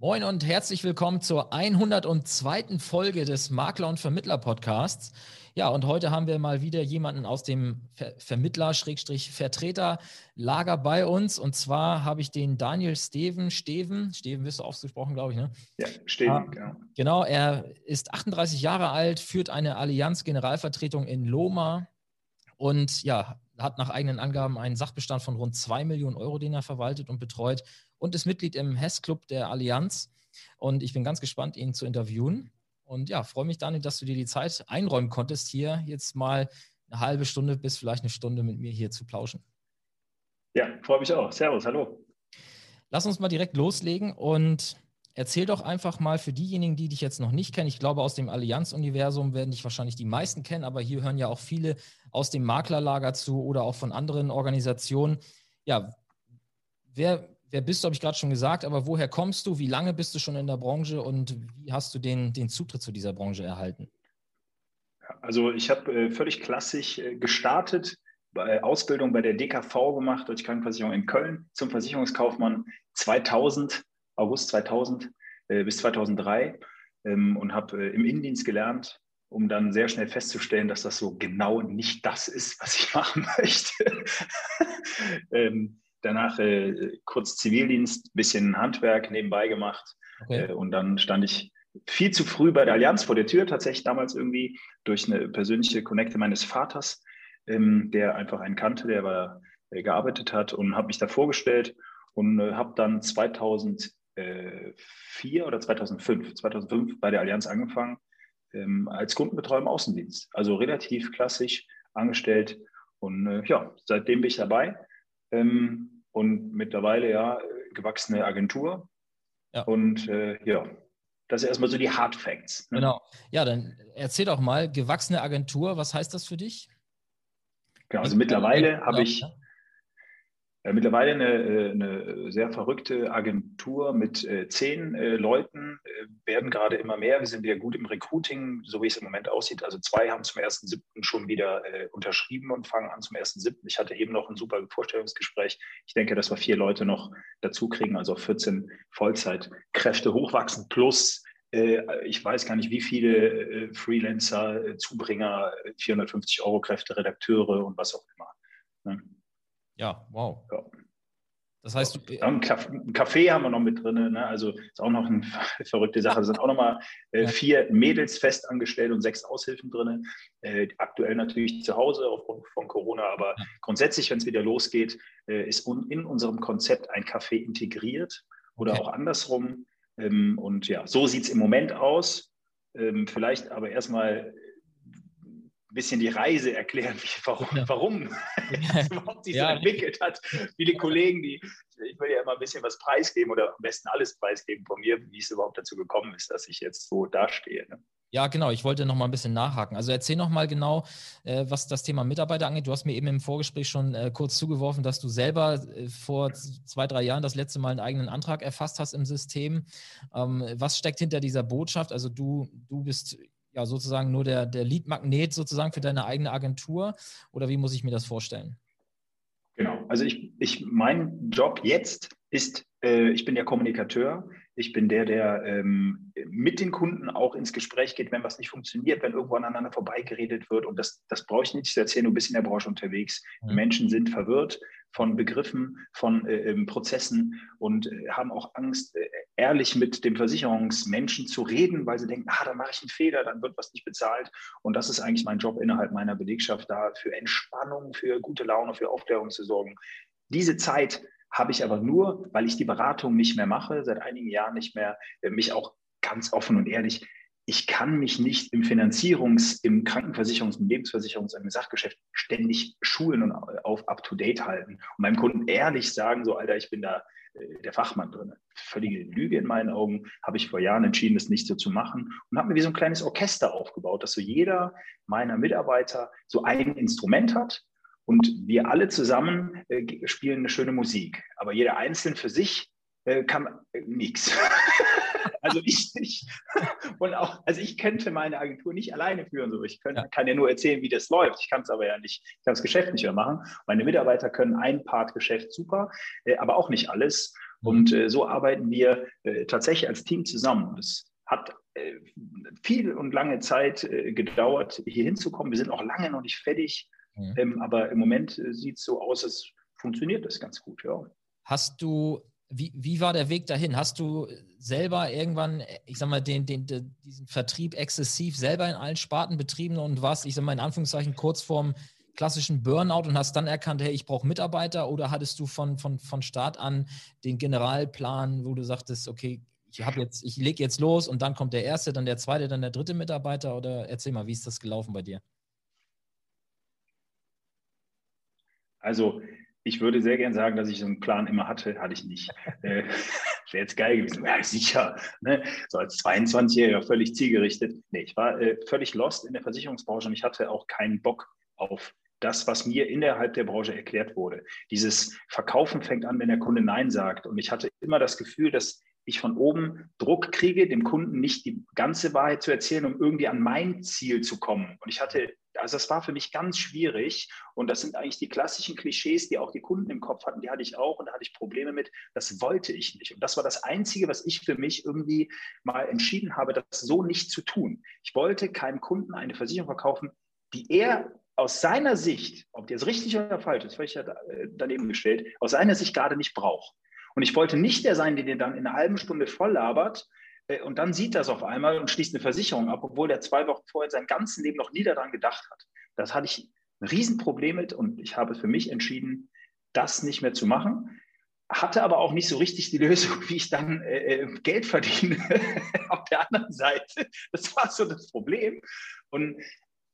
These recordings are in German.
Moin und herzlich willkommen zur 102. Folge des Makler und Vermittler Podcasts. Ja, und heute haben wir mal wieder jemanden aus dem Ver Vermittler-Vertreter-Lager bei uns. Und zwar habe ich den Daniel Steven, Steven, Steven wirst du ausgesprochen, glaube ich, ne? Ja, Steven, ah, genau. Genau, er ist 38 Jahre alt, führt eine Allianz-Generalvertretung in Loma und ja, hat nach eigenen Angaben einen Sachbestand von rund 2 Millionen Euro, den er verwaltet und betreut und ist Mitglied im Hess-Club der Allianz. Und ich bin ganz gespannt, ihn zu interviewen. Und ja, freue mich, Daniel, dass du dir die Zeit einräumen konntest, hier jetzt mal eine halbe Stunde bis vielleicht eine Stunde mit mir hier zu plauschen. Ja, freue mich auch. Servus, hallo. Lass uns mal direkt loslegen und erzähl doch einfach mal für diejenigen, die dich jetzt noch nicht kennen. Ich glaube, aus dem Allianz-Universum werden dich wahrscheinlich die meisten kennen, aber hier hören ja auch viele aus dem Maklerlager zu oder auch von anderen Organisationen. Ja, wer, wer bist du, habe ich gerade schon gesagt, aber woher kommst du? Wie lange bist du schon in der Branche und wie hast du den, den Zutritt zu dieser Branche erhalten? Also ich habe äh, völlig klassisch äh, gestartet, bei Ausbildung bei der DKV gemacht, durch Krankenversicherung in Köln zum Versicherungskaufmann 2000, August 2000 äh, bis 2003 ähm, und habe äh, im Innendienst gelernt, um dann sehr schnell festzustellen, dass das so genau nicht das ist, was ich machen möchte. ähm, danach äh, kurz Zivildienst, bisschen Handwerk nebenbei gemacht. Okay. äh, und dann stand ich viel zu früh bei der Allianz vor der Tür, tatsächlich damals irgendwie durch eine persönliche Connecte meines Vaters, ähm, der einfach einen kannte, der war, äh, gearbeitet hat und habe mich da vorgestellt und äh, habe dann 2004 oder 2005, 2005 bei der Allianz angefangen ähm, als Kundenbetreuer im Außendienst, also relativ klassisch angestellt und äh, ja, seitdem bin ich dabei ähm, und mittlerweile ja gewachsene Agentur. Ja. Und äh, ja, das ist erstmal so die Hard Facts. Ne? Genau. Ja, dann erzähl doch mal, gewachsene Agentur, was heißt das für dich? Genau, also mittlerweile habe ich, mittlerweile eine, äh, eine, sehr verrückte Agentur mit äh, zehn äh, Leuten, äh, werden gerade immer mehr. Wir sind wieder gut im Recruiting, so wie es im Moment aussieht. Also zwei haben zum 1.7. schon wieder äh, unterschrieben und fangen an zum 1.7. Ich hatte eben noch ein super Vorstellungsgespräch. Ich denke, dass wir vier Leute noch dazu kriegen, also 14 Vollzeitkräfte hochwachsen plus ich weiß gar nicht, wie viele Freelancer, Zubringer, 450 Euro Kräfte, Redakteure und was auch immer. Ne? Ja, wow. Ja. Das heißt, ja, ein Café haben wir noch mit drin, ne? also ist auch noch eine verrückte Sache. Es sind auch noch mal äh, vier Mädels festangestellt und sechs Aushilfen drin. Äh, aktuell natürlich zu Hause aufgrund von Corona, aber ja. grundsätzlich, wenn es wieder losgeht, äh, ist un in unserem Konzept ein Café integriert oder okay. auch andersrum. Ähm, und ja, so sieht es im Moment aus. Ähm, vielleicht aber erstmal bisschen die Reise erklären, wie, warum, ja. warum es überhaupt sich ja. so entwickelt hat. Viele Kollegen, die, ich will ja immer ein bisschen was preisgeben oder am besten alles preisgeben von mir, wie es überhaupt dazu gekommen ist, dass ich jetzt so dastehe. Ne? Ja, genau. Ich wollte noch mal ein bisschen nachhaken. Also erzähl noch mal genau, äh, was das Thema Mitarbeiter angeht. Du hast mir eben im Vorgespräch schon äh, kurz zugeworfen, dass du selber äh, vor zwei, drei Jahren das letzte Mal einen eigenen Antrag erfasst hast im System. Ähm, was steckt hinter dieser Botschaft? Also du, du bist ja sozusagen nur der, der Lead-Magnet sozusagen für deine eigene Agentur? Oder wie muss ich mir das vorstellen? Genau, also ich, ich mein Job jetzt ist, äh, ich bin der Kommunikateur, ich bin der, der ähm, mit den Kunden auch ins Gespräch geht, wenn was nicht funktioniert, wenn irgendwo aneinander vorbeigeredet wird. Und das, das brauche ich nicht zu erzählen, du bist in der Branche unterwegs. Mhm. Menschen sind verwirrt von Begriffen, von äh, ähm, Prozessen und äh, haben auch Angst, äh, ehrlich mit dem Versicherungsmenschen zu reden, weil sie denken, ah, da mache ich einen Fehler, dann wird was nicht bezahlt. Und das ist eigentlich mein Job innerhalb meiner Belegschaft, da für Entspannung, für gute Laune, für Aufklärung zu sorgen. Diese Zeit habe ich aber nur, weil ich die Beratung nicht mehr mache, seit einigen Jahren nicht mehr, äh, mich auch ganz offen und ehrlich, ich kann mich nicht im Finanzierungs-, im Krankenversicherungs-, im Lebensversicherungs-, im Sachgeschäft ständig schulen und auf up-to-date halten und meinem Kunden ehrlich sagen, so, Alter, ich bin da äh, der Fachmann drin. Völlige Lüge in meinen Augen, habe ich vor Jahren entschieden, das nicht so zu machen und habe mir wie so ein kleines Orchester aufgebaut, dass so jeder meiner Mitarbeiter so ein Instrument hat und wir alle zusammen äh, spielen eine schöne Musik. Aber jeder einzeln für sich äh, kann äh, nichts. also ich nicht. Und auch, also ich könnte meine Agentur nicht alleine führen. So. Ich könnte, kann ja nur erzählen, wie das läuft. Ich kann es aber ja nicht, ich kann das Geschäft nicht mehr machen. Meine Mitarbeiter können ein Part Geschäft super, äh, aber auch nicht alles. Und äh, so arbeiten wir äh, tatsächlich als Team zusammen. Das hat viel und lange Zeit gedauert, hier hinzukommen. Wir sind auch lange noch nicht fertig. Mhm. Ähm, aber im Moment äh, sieht es so aus, es funktioniert das ganz gut, ja. Hast du, wie, wie war der Weg dahin? Hast du selber irgendwann, ich sag mal, den, den, den, diesen Vertrieb exzessiv selber in allen Sparten betrieben und warst, ich sag mal, in Anführungszeichen kurz vorm klassischen Burnout und hast dann erkannt, hey, ich brauche Mitarbeiter oder hattest du von, von, von Start an den Generalplan, wo du sagtest, okay, ich habe jetzt, ich lege jetzt los und dann kommt der erste, dann der zweite, dann der dritte Mitarbeiter oder erzähl mal, wie ist das gelaufen bei dir? Also ich würde sehr gern sagen, dass ich so einen Plan immer hatte, hatte ich nicht. Äh, Wäre jetzt geil gewesen. Ja, sicher. Ne? So als 22-Jähriger völlig zielgerichtet. Nee, ich war äh, völlig lost in der Versicherungsbranche und ich hatte auch keinen Bock auf das, was mir innerhalb der Branche erklärt wurde. Dieses Verkaufen fängt an, wenn der Kunde Nein sagt. Und ich hatte immer das Gefühl, dass ich von oben Druck kriege, dem Kunden nicht die ganze Wahrheit zu erzählen, um irgendwie an mein Ziel zu kommen. Und ich hatte, also das war für mich ganz schwierig. Und das sind eigentlich die klassischen Klischees, die auch die Kunden im Kopf hatten, die hatte ich auch und da hatte ich Probleme mit. Das wollte ich nicht. Und das war das Einzige, was ich für mich irgendwie mal entschieden habe, das so nicht zu tun. Ich wollte keinem Kunden eine Versicherung verkaufen, die er aus seiner Sicht, ob die jetzt richtig oder falsch ist, völlig äh, daneben gestellt, aus seiner Sicht gerade nicht braucht. Und ich wollte nicht der sein, der dir dann in einer halben Stunde voll labert und dann sieht das auf einmal und schließt eine Versicherung ab, obwohl der zwei Wochen vorher sein ganzes Leben noch nie daran gedacht hat. Das hatte ich ein Riesenproblem mit und ich habe für mich entschieden, das nicht mehr zu machen. Hatte aber auch nicht so richtig die Lösung, wie ich dann äh, äh Geld verdiene auf der anderen Seite. Das war so das Problem. Und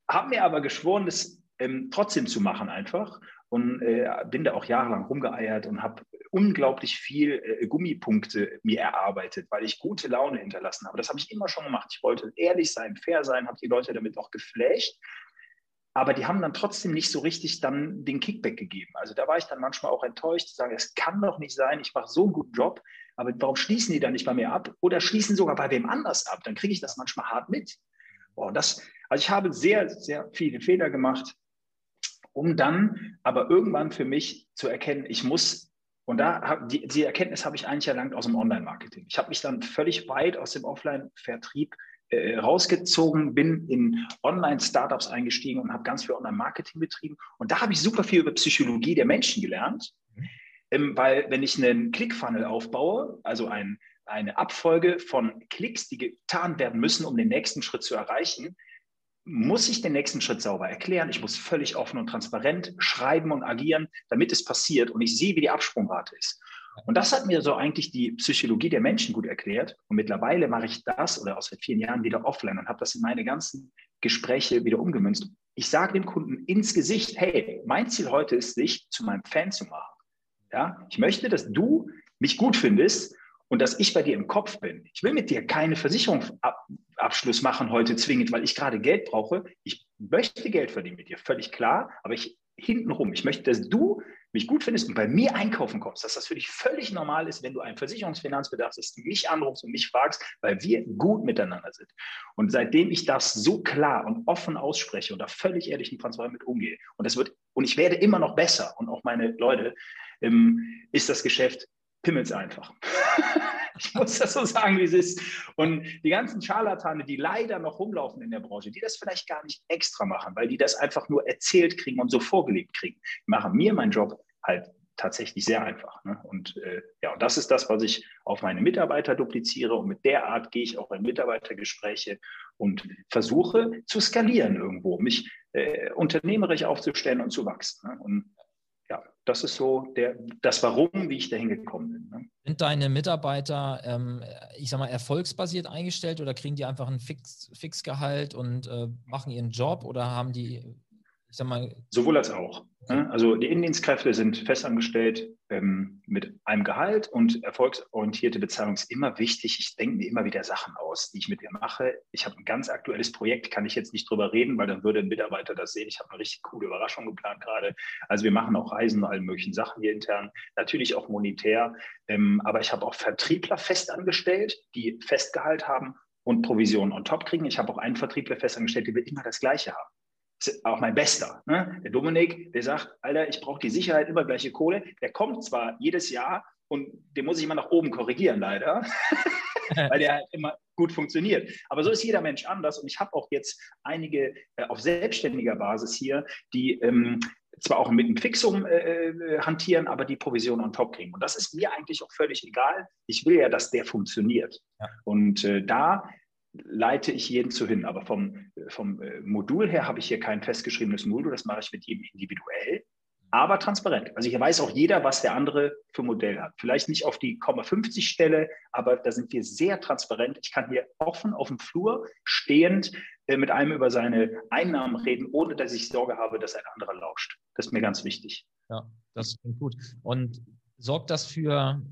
habe mir aber geschworen, das ähm, trotzdem zu machen einfach und äh, bin da auch jahrelang rumgeeiert und habe unglaublich viel äh, Gummipunkte mir erarbeitet, weil ich gute Laune hinterlassen habe. Das habe ich immer schon gemacht. Ich wollte ehrlich sein, fair sein, habe die Leute damit auch geflasht. Aber die haben dann trotzdem nicht so richtig dann den Kickback gegeben. Also da war ich dann manchmal auch enttäuscht, zu sagen, es kann doch nicht sein, ich mache so einen guten Job, aber warum schließen die dann nicht bei mir ab oder schließen sogar bei wem anders ab? Dann kriege ich das manchmal hart mit. Boah, das, also ich habe sehr, sehr viele Fehler gemacht, um dann aber irgendwann für mich zu erkennen, ich muss, und da die, die Erkenntnis habe ich eigentlich erlangt aus dem Online-Marketing. Ich habe mich dann völlig weit aus dem Offline-Vertrieb äh, rausgezogen, bin in Online-Startups eingestiegen und habe ganz viel Online-Marketing betrieben. Und da habe ich super viel über Psychologie der Menschen gelernt, mhm. ähm, weil wenn ich einen Click-Funnel aufbaue, also ein eine Abfolge von Klicks, die getan werden müssen, um den nächsten Schritt zu erreichen, muss ich den nächsten Schritt sauber erklären. Ich muss völlig offen und transparent schreiben und agieren, damit es passiert und ich sehe, wie die Absprungrate ist. Und das hat mir so eigentlich die Psychologie der Menschen gut erklärt. Und mittlerweile mache ich das oder aus seit vielen Jahren wieder offline und habe das in meine ganzen Gespräche wieder umgemünzt. Ich sage dem Kunden ins Gesicht, hey, mein Ziel heute ist, dich zu meinem Fan zu machen. Ja, ich möchte, dass du mich gut findest und dass ich bei dir im Kopf bin. Ich will mit dir keine Versicherungsabschluss machen heute zwingend, weil ich gerade Geld brauche. Ich möchte Geld verdienen mit dir, völlig klar, aber ich hintenrum. Ich möchte, dass du mich gut findest und bei mir einkaufen kommst, dass das für dich völlig normal ist, wenn du einen Versicherungsfinanzbedarf hast, mich anrufst und mich fragst, weil wir gut miteinander sind. Und seitdem ich das so klar und offen ausspreche und da völlig ehrlich und transparent mit umgehe, und das wird, und ich werde immer noch besser und auch meine Leute, ähm, ist das Geschäft pimmels einfach. ich muss das so sagen, wie es ist. Und die ganzen Scharlatane, die leider noch rumlaufen in der Branche, die das vielleicht gar nicht extra machen, weil die das einfach nur erzählt kriegen und so vorgelebt kriegen, machen mir meinen Job halt tatsächlich sehr einfach. Ne? Und äh, ja, und das ist das, was ich auf meine Mitarbeiter dupliziere. Und mit der Art gehe ich auch in Mitarbeitergespräche und versuche zu skalieren irgendwo, mich äh, unternehmerisch aufzustellen und zu wachsen. Ne? Und das ist so der, das Warum, wie ich dahin gekommen bin. Ne? Sind deine Mitarbeiter, ähm, ich sag mal, erfolgsbasiert eingestellt oder kriegen die einfach ein Fix, Fixgehalt und äh, machen ihren Job oder haben die, ich sag mal. Sowohl als auch. Ne? Also die Innendienstkräfte sind festangestellt ähm, mit einem Gehalt und erfolgsorientierte Bezahlung ist immer wichtig. Ich denke mir immer wieder Sachen aus, die ich mit ihr mache. Ich habe ein ganz aktuelles Projekt, kann ich jetzt nicht drüber reden, weil dann würde ein Mitarbeiter das sehen. Ich habe eine richtig coole Überraschung geplant gerade. Also wir machen auch Reisen und alle möglichen Sachen hier intern, natürlich auch monetär. Ähm, aber ich habe auch Vertriebler festangestellt, die Festgehalt haben und Provisionen on top kriegen. Ich habe auch einen Vertriebler festangestellt, der will immer das Gleiche haben. Auch mein Bester. Ne? Der Dominik, der sagt, Alter, ich brauche die Sicherheit, immer gleiche Kohle. Der kommt zwar jedes Jahr und den muss ich immer nach oben korrigieren, leider, weil der halt immer gut funktioniert. Aber so ist jeder Mensch anders und ich habe auch jetzt einige äh, auf selbstständiger Basis hier, die ähm, zwar auch mit einem Fixum äh, äh, hantieren, aber die Provision on top kriegen. Und das ist mir eigentlich auch völlig egal. Ich will ja, dass der funktioniert. Ja. Und äh, da leite ich jeden zu hin. Aber vom, vom äh, Modul her habe ich hier kein festgeschriebenes Modul, das mache ich mit jedem individuell, aber transparent. Also hier weiß auch jeder, was der andere für Modell hat. Vielleicht nicht auf die 50 Stelle, aber da sind wir sehr transparent. Ich kann hier offen auf dem Flur stehend äh, mit einem über seine Einnahmen reden, ohne dass ich Sorge habe, dass ein anderer lauscht. Das ist mir ganz wichtig. Ja, das klingt gut. Und sorgt das für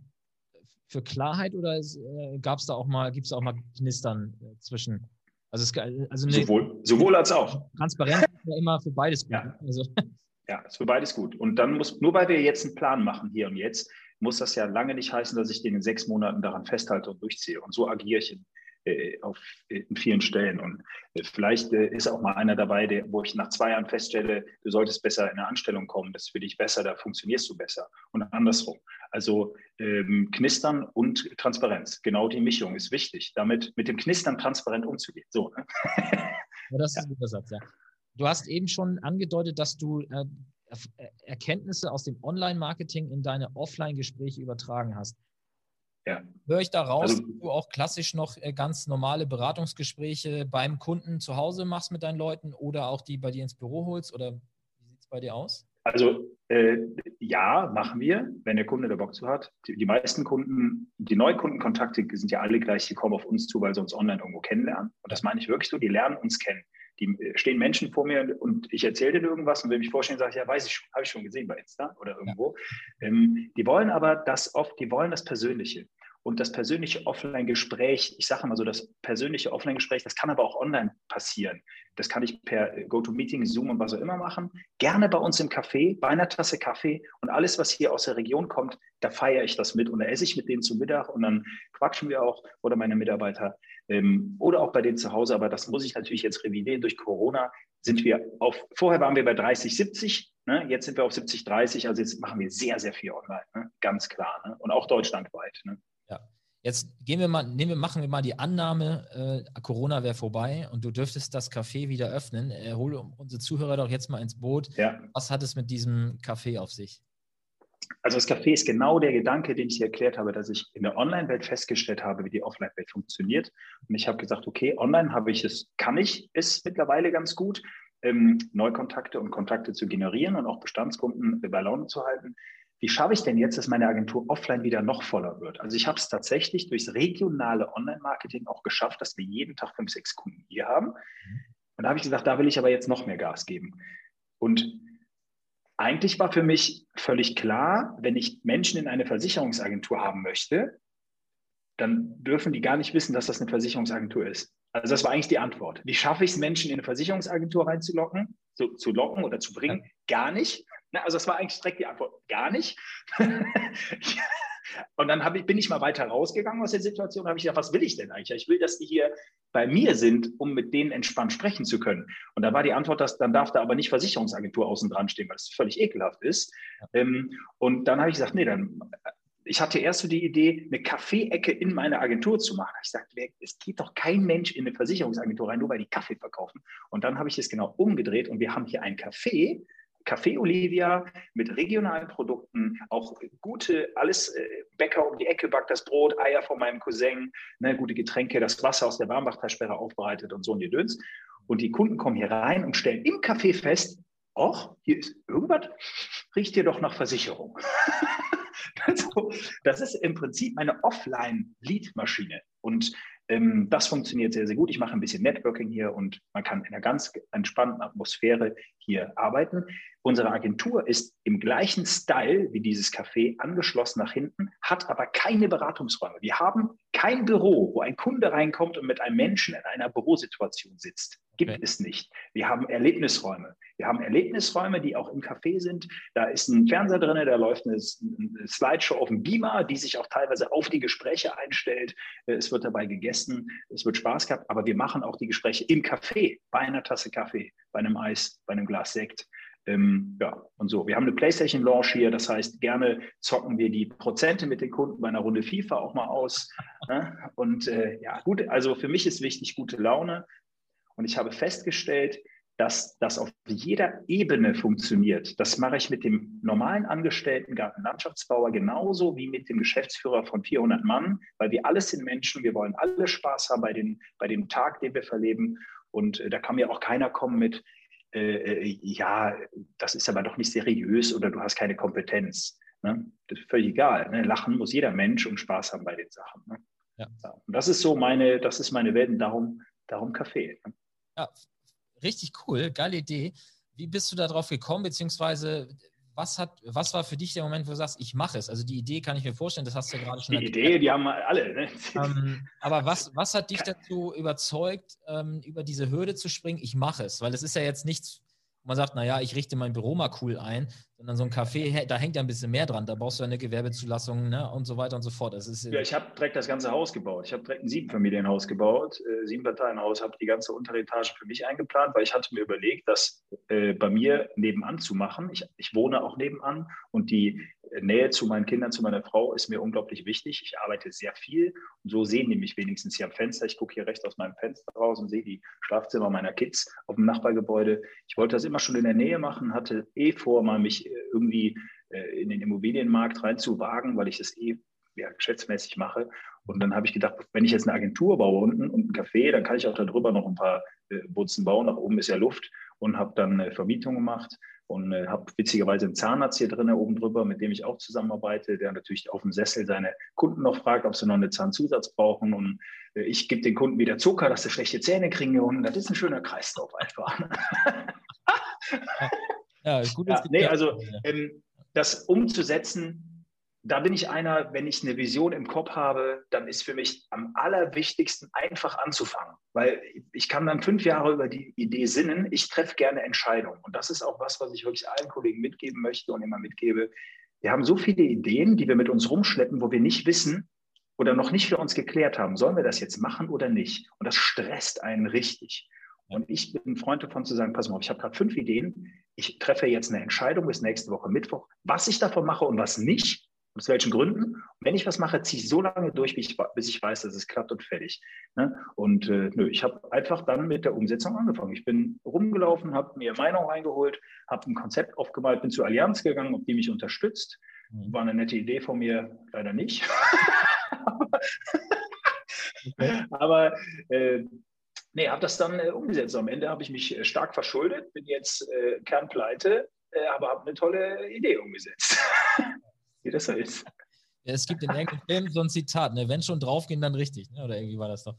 für Klarheit oder äh, gab es da auch mal, gibt es auch mal Knistern äh, zwischen? Also, es, also eine, sowohl, sowohl als auch. Transparenz ist ja immer für beides gut. Ja. Also. ja, ist für beides gut. Und dann muss, nur weil wir jetzt einen Plan machen, hier und jetzt, muss das ja lange nicht heißen, dass ich den in sechs Monaten daran festhalte und durchziehe. Und so agiere ich in, auf, in vielen Stellen. Und äh, vielleicht äh, ist auch mal einer dabei, der, wo ich nach zwei Jahren feststelle, du solltest besser in eine Anstellung kommen, das ist für dich besser, da funktionierst du besser. Und andersrum. Also ähm, Knistern und Transparenz, genau die Mischung ist wichtig, damit mit dem Knistern transparent umzugehen. So, ne? ja, das ist ein guter Satz, ja. Du hast eben schon angedeutet, dass du äh, Erkenntnisse aus dem Online-Marketing in deine Offline-Gespräche übertragen hast. Ja. Höre ich da raus, also, dass du auch klassisch noch äh, ganz normale Beratungsgespräche beim Kunden zu Hause machst mit deinen Leuten oder auch die bei dir ins Büro holst? Oder wie sieht es bei dir aus? Also äh, ja, machen wir, wenn der Kunde da Bock zu hat. Die, die, meisten Kunden, die Neukundenkontakte sind ja alle gleich, die kommen auf uns zu, weil sie uns online irgendwo kennenlernen. Und das meine ich wirklich so, die lernen uns kennen. Die äh, stehen Menschen vor mir und ich erzähle denen irgendwas und will mich vorstellen, sage ich, ja, weiß ich schon, habe ich schon gesehen bei Insta oder irgendwo. Ja. Ähm, die wollen aber das oft, die wollen das Persönliche. Und das persönliche Offline-Gespräch, ich sage mal so, das persönliche Offline-Gespräch, das kann aber auch online passieren. Das kann ich per GoToMeeting, Zoom und was auch immer machen. Gerne bei uns im Café, bei einer Tasse Kaffee. Und alles, was hier aus der Region kommt, da feiere ich das mit. Und da esse ich mit denen zu Mittag und dann quatschen wir auch oder meine Mitarbeiter ähm, oder auch bei denen zu Hause. Aber das muss ich natürlich jetzt revidieren. Durch Corona sind wir auf, vorher waren wir bei 30, 70. Ne? Jetzt sind wir auf 70, 30. Also jetzt machen wir sehr, sehr viel online. Ne? Ganz klar. Ne? Und auch deutschlandweit. Ne? Ja. Jetzt gehen wir mal, nehmen wir, machen wir mal die Annahme, äh, Corona wäre vorbei und du dürftest das Café wieder öffnen. Äh, hole unsere Zuhörer doch jetzt mal ins Boot. Ja. Was hat es mit diesem Café auf sich? Also das Café ist genau der Gedanke, den ich dir erklärt habe, dass ich in der Online-Welt festgestellt habe, wie die Offline-Welt funktioniert. Und ich habe gesagt, okay, online habe ich es, kann ich es mittlerweile ganz gut, ähm, Neukontakte und Kontakte zu generieren und auch Bestandskunden bei Laune zu halten wie schaffe ich denn jetzt, dass meine Agentur offline wieder noch voller wird? Also ich habe es tatsächlich durchs regionale Online-Marketing auch geschafft, dass wir jeden Tag fünf, sechs Kunden hier haben. Mhm. Und da habe ich gesagt, da will ich aber jetzt noch mehr Gas geben. Und eigentlich war für mich völlig klar, wenn ich Menschen in eine Versicherungsagentur haben möchte, dann dürfen die gar nicht wissen, dass das eine Versicherungsagentur ist. Also das war eigentlich die Antwort. Wie schaffe ich es, Menschen in eine Versicherungsagentur reinzulocken, zu, zu locken oder zu bringen? Gar nicht. Also das war eigentlich direkt die Antwort, gar nicht. Und dann ich, bin ich mal weiter rausgegangen aus der Situation habe ich gesagt, was will ich denn eigentlich? Ich will, dass die hier bei mir sind, um mit denen entspannt sprechen zu können. Und da war die Antwort, dass dann darf da aber nicht Versicherungsagentur außen dran stehen, weil es völlig ekelhaft ist. Ähm, und dann habe ich gesagt, nee, dann ich hatte erst so die Idee, eine Kaffeeecke in meine Agentur zu machen. Ich sagte, es geht doch kein Mensch in eine Versicherungsagentur rein, nur weil die Kaffee verkaufen. Und dann habe ich es genau umgedreht und wir haben hier ein Café, Café Olivia mit regionalen Produkten, auch gute, alles äh, Bäcker um die Ecke backt das Brot, Eier von meinem Cousin, ne, gute Getränke, das Wasser aus der Warmbachtalsperre aufbereitet und so ein Gedöns. Und die Kunden kommen hier rein und stellen im Café fest, ach, hier ist irgendwas, riecht hier doch nach Versicherung. also, das ist im Prinzip meine Offline-Lead-Maschine. Und ähm, das funktioniert sehr, sehr gut. Ich mache ein bisschen Networking hier und man kann in einer ganz entspannten Atmosphäre hier arbeiten. Unsere Agentur ist im gleichen Style wie dieses Café angeschlossen nach hinten, hat aber keine Beratungsräume. Wir haben kein Büro, wo ein Kunde reinkommt und mit einem Menschen in einer Bürosituation sitzt. Gibt okay. es nicht. Wir haben Erlebnisräume. Wir haben Erlebnisräume, die auch im Café sind. Da ist ein Fernseher drin, da läuft eine, Slideshow auf dem Beamer, die sich auch teilweise auf die Gespräche einstellt. Äh, es wird dabei gegessen, es wird Spaß gehabt, aber wir machen auch die Gespräche im Café, bei einer Tasse Kaffee, bei einem Eis, bei einem Glas Sekt. Ähm, ja, und so. Wir haben eine PlayStation-Launch hier, das heißt, gerne zocken wir die Prozente mit den Kunden bei einer Runde FIFA auch mal aus. Ne? Und äh, ja, gut, also für mich ist wichtig gute Laune. Und ich habe festgestellt, dass das auf jeder Ebene funktioniert. Das mache ich mit dem normalen Angestellten Gartenlandschaftsbauer genauso wie mit dem Geschäftsführer von 400 Mann, weil wir alles sind Menschen, wir wollen alle Spaß haben bei, den, bei dem Tag, den wir verleben. Und äh, da kann mir auch keiner kommen mit, äh, äh, ja, das ist aber doch nicht seriös oder du hast keine Kompetenz. Ne? Das ist völlig egal. Ne? Lachen muss jeder Mensch und Spaß haben bei den Sachen. Ne? Ja. Und das ist so meine, das ist meine Welt und darum, darum Kaffee. Ne? Ja, richtig cool, geile Idee. Wie bist du darauf gekommen, beziehungsweise was, hat, was war für dich der Moment, wo du sagst, ich mache es? Also die Idee kann ich mir vorstellen, das hast du ja gerade schon Die erklärt. Idee, die haben alle. Ne? Ähm, aber was, was hat dich dazu überzeugt, ähm, über diese Hürde zu springen? Ich mache es, weil es ist ja jetzt nichts, wo man sagt, naja, ich richte mein Büro mal cool ein, sondern so ein Café, da hängt ja ein bisschen mehr dran. Da brauchst du eine Gewerbezulassung ne, und so weiter und so fort. Das ist, ja, ich habe direkt das ganze Haus gebaut. Ich habe direkt ein Siebenfamilienhaus gebaut, äh, Siebenparteienhaus, habe die ganze Unteretage für mich eingeplant, weil ich hatte mir überlegt, das äh, bei mir nebenan zu machen. Ich, ich wohne auch nebenan und die Nähe zu meinen Kindern, zu meiner Frau ist mir unglaublich wichtig. Ich arbeite sehr viel und so sehen die mich wenigstens hier am Fenster. Ich gucke hier rechts aus meinem Fenster raus und sehe die Schlafzimmer meiner Kids auf dem Nachbargebäude. Ich wollte das immer schon in der Nähe machen, hatte eh vor, mal mich äh, irgendwie äh, in den Immobilienmarkt reinzuwagen, weil ich das eh ja, geschäftsmäßig mache. Und dann habe ich gedacht, wenn ich jetzt eine Agentur baue unten und ein Café, dann kann ich auch darüber noch ein paar äh, Butzen bauen. Nach oben ist ja Luft und habe dann eine Vermietung gemacht und äh, habe witzigerweise einen Zahnarzt hier drin oben drüber, mit dem ich auch zusammenarbeite, der natürlich auf dem Sessel seine Kunden noch fragt, ob sie noch einen Zahnzusatz brauchen. Und ich gebe den Kunden wieder Zucker, dass sie schlechte Zähne kriegen. Und das ist ein schöner Kreislauf einfach. ja, gut. Ja, nee, also ähm, das umzusetzen, da bin ich einer, wenn ich eine Vision im Kopf habe, dann ist für mich am allerwichtigsten einfach anzufangen, weil ich kann dann fünf Jahre über die Idee sinnen. Ich treffe gerne Entscheidungen und das ist auch was, was ich wirklich allen Kollegen mitgeben möchte und immer mitgebe. Wir haben so viele Ideen, die wir mit uns rumschleppen, wo wir nicht wissen oder noch nicht für uns geklärt haben, sollen wir das jetzt machen oder nicht? Und das stresst einen richtig. Und ich bin ein Freund davon zu sagen, pass mal auf, ich habe gerade fünf Ideen. Ich treffe jetzt eine Entscheidung bis nächste Woche Mittwoch, was ich davon mache und was nicht aus welchen Gründen. Und wenn ich was mache, ziehe ich so lange durch, ich, bis ich weiß, dass es klappt und fertig. Ne? Und äh, nö, ich habe einfach dann mit der Umsetzung angefangen. Ich bin rumgelaufen, habe mir Meinung reingeholt, habe ein Konzept aufgemalt, bin zur Allianz gegangen, ob die mich unterstützt. Mhm. War eine nette Idee von mir, leider nicht. okay. Aber äh, nee, habe das dann äh, umgesetzt. Am Ende habe ich mich äh, stark verschuldet, bin jetzt äh, kernpleite, äh, aber habe eine tolle Idee umgesetzt wie das so ist. Ja, es gibt in irgendeinem Film so ein Zitat, ne? wenn schon draufgehen, dann richtig. Ne? Oder irgendwie war das doch.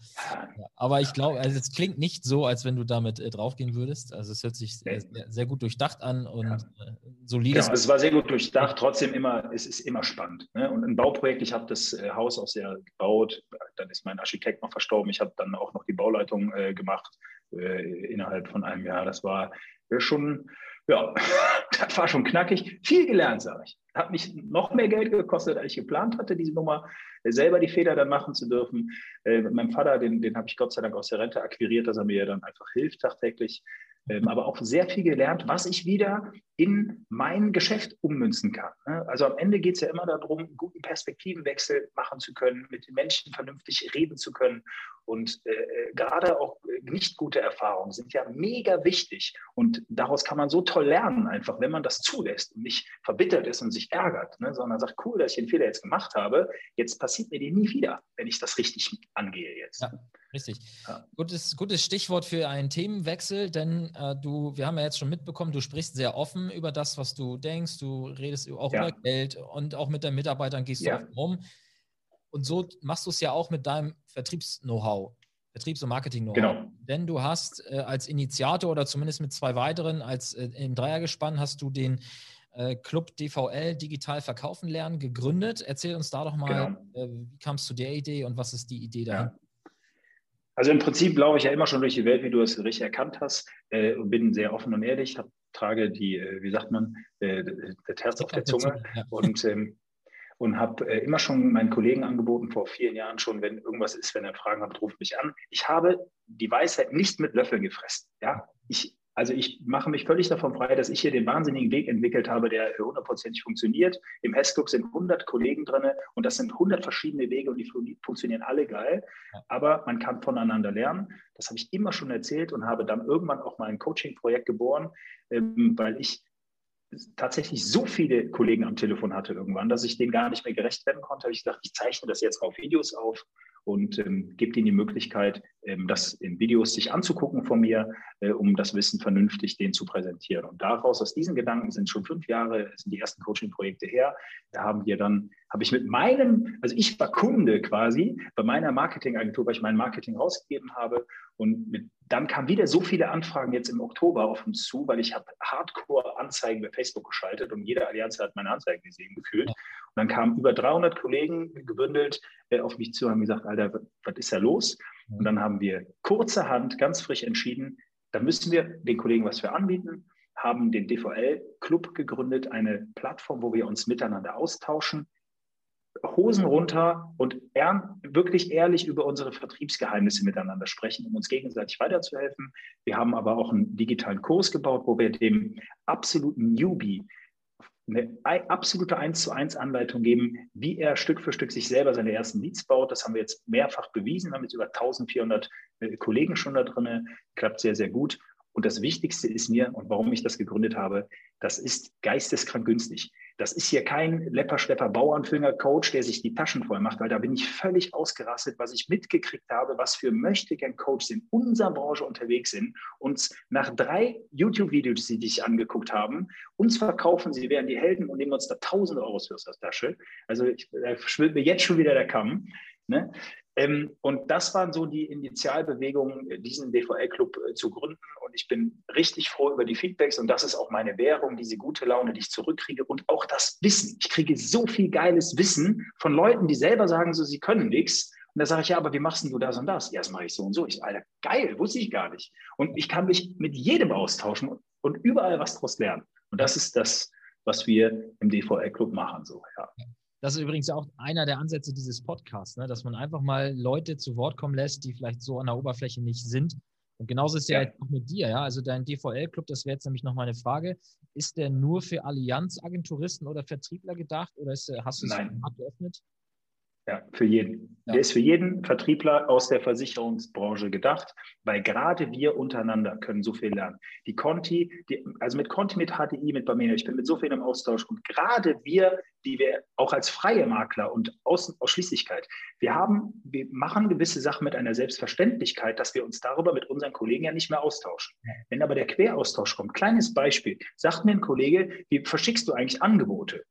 Ja, aber ich glaube, also es klingt nicht so, als wenn du damit äh, draufgehen würdest. Also es hört sich sehr, sehr gut durchdacht an und ja. äh, solides. Genau, es war sehr gut durchdacht, trotzdem immer, es ist immer spannend. Ne? Und ein Bauprojekt, ich habe das äh, Haus auch sehr gebaut, dann ist mein Architekt noch verstorben, ich habe dann auch noch die Bauleitung äh, gemacht äh, innerhalb von einem Jahr. Das war schon ja, das war schon knackig. Viel gelernt, sage ich. Hat mich noch mehr Geld gekostet, als ich geplant hatte, diese Nummer, äh, selber die Feder dann machen zu dürfen. Äh, mit meinem Vater, den, den habe ich Gott sei Dank aus der Rente akquiriert, dass er mir dann einfach hilft tagtäglich aber auch sehr viel gelernt, was ich wieder in mein Geschäft ummünzen kann. Ne? Also am Ende geht es ja immer darum, einen guten Perspektivenwechsel machen zu können, mit den Menschen vernünftig reden zu können. Und äh, äh gerade auch äh, nicht gute Erfahrungen sind ja mega wichtig. Und daraus kann man so toll lernen, einfach, wenn man das zulässt und nicht verbittert ist und sich ärgert, ne? sondern sagt, cool, dass ich den Fehler jetzt gemacht habe. Jetzt passiert mir den nie wieder, wenn ich das richtig angehe jetzt. Ja. Richtig. Ja. Gutes, gutes Stichwort für einen Themenwechsel, denn äh, du, wir haben ja jetzt schon mitbekommen, du sprichst sehr offen über das, was du denkst, du redest auch ja. über Geld und auch mit deinen Mitarbeitern gehst du offen um. Und so machst du es ja auch mit deinem Vertriebs-Know-how, Vertriebs- und Marketing-Know-how. Genau. Denn du hast äh, als Initiator oder zumindest mit zwei weiteren, als äh, im Dreiergespann hast du den äh, Club DVL Digital Verkaufen Lernen gegründet. Erzähl uns da doch mal, genau. Äh, wie kamst du der Idee und was ist die Idee dahinter? Also im Prinzip laufe ich ja immer schon durch die Welt, wie du es richtig erkannt hast, äh, und bin sehr offen und ehrlich, habe trage die, äh, wie sagt man, äh, das Herz auf der Zunge ja. und, ähm, und habe äh, immer schon meinen Kollegen angeboten, vor vielen Jahren schon, wenn irgendwas ist, wenn er Fragen hat, ruft mich an. Ich habe die Weisheit nicht mit Löffeln gefressen. Ja? Ich also ich mache mich völlig davon frei, dass ich hier den wahnsinnigen Weg entwickelt habe, der hundertprozentig funktioniert. Im Hess-Club sind 100 Kollegen drin und das sind 100 verschiedene Wege und die funktionieren alle geil. Aber man kann voneinander lernen. Das habe ich immer schon erzählt und habe dann irgendwann auch mal ein Coaching-Projekt geboren, ähm, weil ich tatsächlich so viele Kollegen am Telefon hatte irgendwann, dass ich denen gar nicht mehr gerecht werden konnte. Habe ich gesagt, ich zeichne das jetzt auf Videos auf und ähm, gebe ihnen die Möglichkeit, ähm, das in Videos sich anzugucken von mir, äh, um das Wissen vernünftig denen zu präsentieren. Und daraus, aus diesen Gedanken sind schon fünf Jahre, sind die ersten Coaching-Projekte her. Da haben wir dann, habe ich mit meinem, also ich war Kunde quasi bei meiner Marketingagentur, weil ich mein Marketing rausgegeben habe. Und mit, dann kamen wieder so viele Anfragen jetzt im Oktober auf uns zu, weil ich habe Hardcore-Anzeigen bei Facebook geschaltet und jede Allianz hat meine Anzeigen gesehen gefühlt. Und dann kamen über 300 Kollegen gebündelt äh, auf mich zu und haben gesagt, Alter, was ist da los? Und dann haben wir kurzerhand ganz frisch entschieden, da müssen wir den Kollegen was für anbieten, haben den DVL-Club gegründet, eine Plattform, wo wir uns miteinander austauschen, Hosen runter und ehr, wirklich ehrlich über unsere Vertriebsgeheimnisse miteinander sprechen, um uns gegenseitig weiterzuhelfen. Wir haben aber auch einen digitalen Kurs gebaut, wo wir dem absoluten Newbie eine absolute 1 zu 1 Anleitung geben, wie er Stück für Stück sich selber seine ersten Leads baut. Das haben wir jetzt mehrfach bewiesen, wir haben jetzt über 1400 äh, Kollegen schon da drin, klappt sehr, sehr gut. Und das Wichtigste ist mir, und warum ich das gegründet habe, das ist geisteskrank günstig. Das ist hier kein Lepperschlepper Bauernfinger-Coach, der sich die Taschen voll macht, weil da bin ich völlig ausgerastet, was ich mitgekriegt habe, was für Möchtegern-Coaches in unserer Branche unterwegs sind. Uns nach drei YouTube-Videos, die sich angeguckt haben, uns verkaufen, sie wären die Helden und nehmen uns da 1000 Euro aus der Tasche. Also ich, da schwillt mir jetzt schon wieder der Kamm. Ne? Ähm, und das waren so die Initialbewegungen, äh, diesen DVL-Club äh, zu gründen. Und ich bin richtig froh über die Feedbacks. Und das ist auch meine Währung, diese gute Laune, die ich zurückkriege. Und auch das Wissen. Ich kriege so viel geiles Wissen von Leuten, die selber sagen, so, sie können nichts. Und da sage ich, ja, aber wie machst du das und das? Ja, das mache ich so und so. Ich Alter, geil, wusste ich gar nicht. Und ich kann mich mit jedem austauschen und, und überall was daraus lernen. Und das ist das, was wir im DVL-Club machen. So, ja. Das ist übrigens auch einer der Ansätze dieses Podcasts, ne? dass man einfach mal Leute zu Wort kommen lässt, die vielleicht so an der Oberfläche nicht sind. Und genauso ist ja, ja jetzt auch mit dir, ja. Also dein DVL-Club, das wäre jetzt nämlich noch mal eine Frage. Ist der nur für Allianz-Agenturisten oder Vertriebler gedacht oder ist, hast du es geöffnet? Ja, für jeden. Ja. Der ist für jeden Vertriebler aus der Versicherungsbranche gedacht, weil gerade wir untereinander können so viel lernen. Die Conti, die, also mit Conti, mit HDI, mit Bamena, ich bin mit so viel im Austausch und gerade wir, die wir auch als freie Makler und Aus, Ausschließlichkeit, wir haben, wir machen gewisse Sachen mit einer Selbstverständlichkeit, dass wir uns darüber mit unseren Kollegen ja nicht mehr austauschen. Wenn aber der Queraustausch kommt, kleines Beispiel, sagt mir ein Kollege, wie verschickst du eigentlich Angebote?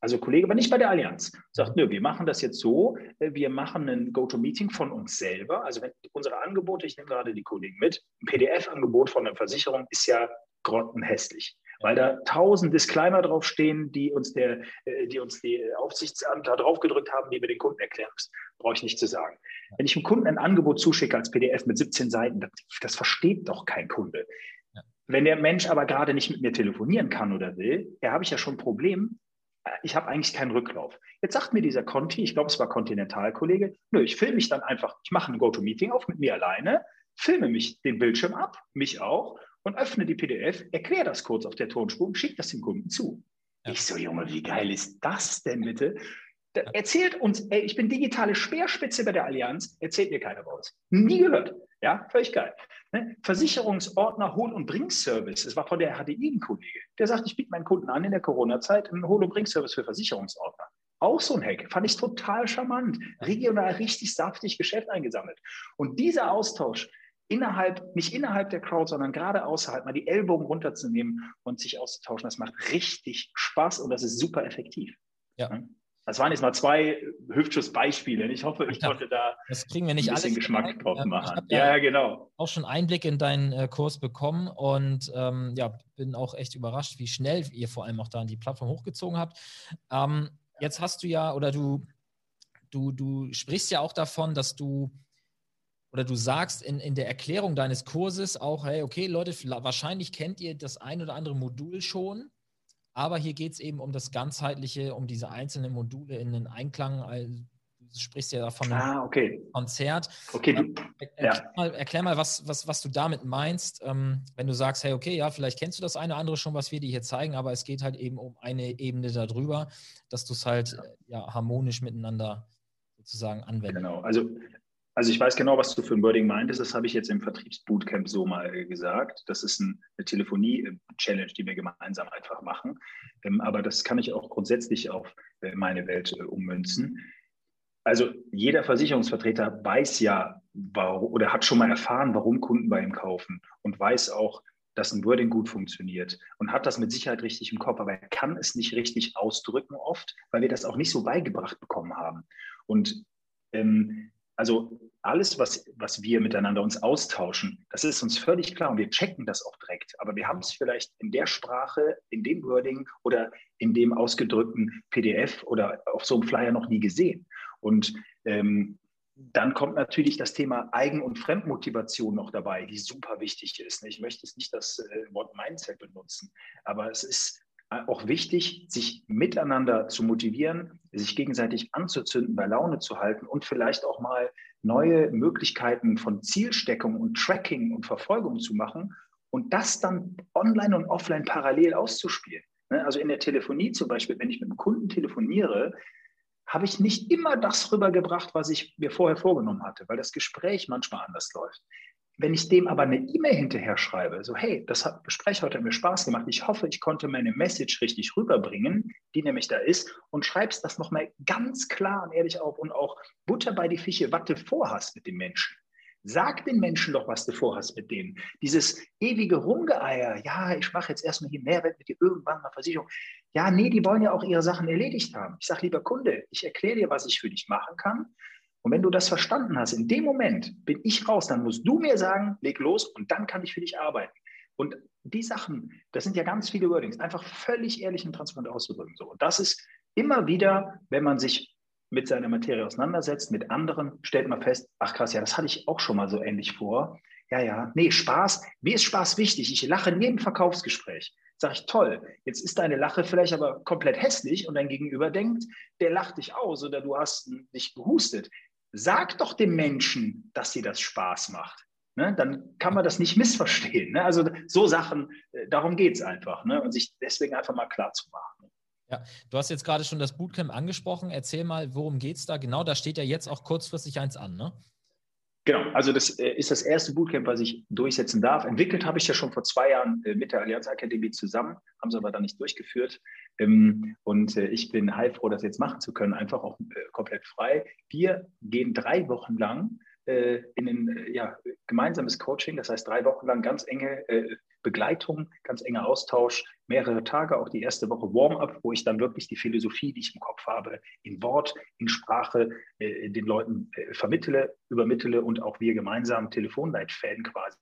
Also Kollege, aber nicht bei der Allianz. Sagt, nö, wir machen das jetzt so, äh, wir machen ein Go-To-Meeting von uns selber. Also wenn unsere Angebote, ich nehme gerade die Kollegen mit, ein PDF-Angebot von einer Versicherung ist ja grottenhässlich, weil da tausend Disclaimer draufstehen, die uns der, äh, die uns die Aufsichtsamt da draufgedrückt haben, die wir den Kunden erklären müssen. Brauche ich nicht zu sagen. Wenn ich einem Kunden ein Angebot zuschicke als PDF mit 17 Seiten, das, das versteht doch kein Kunde. Wenn der Mensch aber gerade nicht mit mir telefonieren kann oder will, da habe ich ja schon ein Problem, ich habe eigentlich keinen Rücklauf. Jetzt sagt mir dieser Conti, ich glaube, es war Continental-Kollege, nö, ich filme mich dann einfach, ich mache ein GoToMeeting auf mit mir alleine, filme mich den Bildschirm ab, mich auch, und öffne die PDF, erkläre das kurz auf der Tonspur und schicke das dem Kunden zu. Ja. Ich so, Junge, wie geil ist das denn bitte? Da erzählt uns, ey, ich bin digitale Speerspitze bei der Allianz, erzählt mir keiner bei uns. Nie gehört. Ja, völlig geil. Ne? Versicherungsordner Hol- und Bring-Service, das war von der HDI ein Kollege, der sagt, ich biete meinen Kunden an in der Corona-Zeit einen Hol- und Bring-Service für Versicherungsordner. Auch so ein Hack, fand ich total charmant. Regional richtig saftig Geschäft eingesammelt. Und dieser Austausch innerhalb, nicht innerhalb der Crowd, sondern gerade außerhalb, mal die Ellbogen runterzunehmen und sich auszutauschen, das macht richtig Spaß und das ist super effektiv. Ja. Ne? Das waren jetzt mal zwei Hüftschussbeispiele. Ich hoffe, ich konnte da das kriegen wir nicht ein bisschen Geschmack drauf machen. Ja, ja, genau. Auch schon Einblick in deinen äh, Kurs bekommen und ähm, ja, bin auch echt überrascht, wie schnell ihr vor allem auch da in die Plattform hochgezogen habt. Ähm, jetzt hast du ja, oder du, du, du sprichst ja auch davon, dass du oder du sagst in, in der Erklärung deines Kurses auch, hey, okay, Leute, wahrscheinlich kennt ihr das ein oder andere Modul schon, aber hier geht es eben um das Ganzheitliche, um diese einzelnen Module in den Einklang. Also, du sprichst ja davon ah, okay. Konzert. Okay, du, erklär, ja. mal, erklär mal, was, was, was du damit meinst, ähm, wenn du sagst, hey, okay, ja, vielleicht kennst du das eine oder andere schon, was wir dir hier zeigen, aber es geht halt eben um eine Ebene darüber, dass du es halt ja. ja harmonisch miteinander sozusagen anwendest. Genau, also also ich weiß genau, was du für ein Wording meintest. Das habe ich jetzt im Vertriebsbootcamp so mal gesagt. Das ist eine Telefonie-Challenge, die wir gemeinsam einfach machen. Ähm, aber das kann ich auch grundsätzlich auf äh, meine Welt äh, ummünzen. Also jeder Versicherungsvertreter weiß ja oder hat schon mal erfahren, warum Kunden bei ihm kaufen und weiß auch, dass ein Wording gut funktioniert und hat das mit Sicherheit richtig im Kopf, aber er kann es nicht richtig ausdrücken oft, weil wir das auch nicht so beigebracht bekommen haben. Und ähm, also alles, was, was wir miteinander uns austauschen, das ist uns völlig klar und wir checken das auch direkt. Aber wir haben es vielleicht in der Sprache, in dem Wording oder in dem ausgedrückten PDF oder auf so einem Flyer noch nie gesehen. Und ähm, dann kommt natürlich das Thema Eigen- und Fremdmotivation noch dabei, die super wichtig ist. Ich möchte jetzt nicht das äh, Wort Mindset benutzen, aber es ist auch wichtig, sich miteinander zu motivieren, sich gegenseitig anzuzünden, bei Laune zu halten und vielleicht auch mal neue Möglichkeiten von Zielsteckung und Tracking und Verfolgung zu machen und das dann online und offline parallel auszuspielen. Ne, also in der Telefonie zum Beispiel, wenn ich mit einem Kunden telefoniere, habe ich nicht immer das rübergebracht, was ich mir vorher vorgenommen hatte, weil das Gespräch manchmal anders läuft. Wenn ich dem aber eine E-Mail hinterher schreibe, so hey, das Gespräch heute hat mir Spaß gemacht, ich hoffe, ich konnte meine Message richtig rüberbringen, die nämlich da ist, und schreibst das nochmal ganz klar und ehrlich auf und auch Butter bei die Fische, was du vorhast mit dem Menschen. Sag den Menschen doch, was du vorhast mit denen. Dieses ewige Rumgeeier, ja, ich mache jetzt erstmal hier Mehrwert mit dir, irgendwann mal Versicherung. Ja, nee, die wollen ja auch ihre Sachen erledigt haben. Ich sage, lieber Kunde, ich erkläre dir, was ich für dich machen kann. Und wenn du das verstanden hast, in dem Moment bin ich raus, dann musst du mir sagen, leg los und dann kann ich für dich arbeiten. Und die Sachen, das sind ja ganz viele Wordings, einfach völlig ehrlich und transparent auszudrücken. So. Und das ist immer wieder, wenn man sich mit seiner Materie auseinandersetzt, mit anderen, stellt man fest, ach krass, ja, das hatte ich auch schon mal so ähnlich vor. Ja, ja, nee, Spaß, mir ist Spaß wichtig. Ich lache in jedem Verkaufsgespräch. Sag ich, toll, jetzt ist deine Lache vielleicht aber komplett hässlich und dein Gegenüber denkt, der lacht dich aus oder du hast dich gehustet sag doch dem Menschen, dass dir das Spaß macht. Ne? Dann kann man das nicht missverstehen. Ne? Also so Sachen, äh, darum geht es einfach. Ne? Und sich deswegen einfach mal klar zu machen. Ja, du hast jetzt gerade schon das Bootcamp angesprochen. Erzähl mal, worum geht es da genau? Da steht ja jetzt auch kurzfristig eins an, ne? Genau, also das äh, ist das erste Bootcamp, was ich durchsetzen darf. Entwickelt habe ich ja schon vor zwei Jahren äh, mit der Allianz Akademie zusammen, haben sie aber dann nicht durchgeführt. Ähm, und äh, ich bin heilfroh, das jetzt machen zu können, einfach auch komplett frei. Wir gehen drei Wochen lang in ein ja, gemeinsames Coaching, das heißt drei Wochen lang ganz enge Begleitung, ganz enger Austausch, mehrere Tage, auch die erste Woche Warm-up, wo ich dann wirklich die Philosophie, die ich im Kopf habe, in Wort, in Sprache äh, den Leuten äh, vermittle, übermittele und auch wir gemeinsam Telefonleitfäden quasi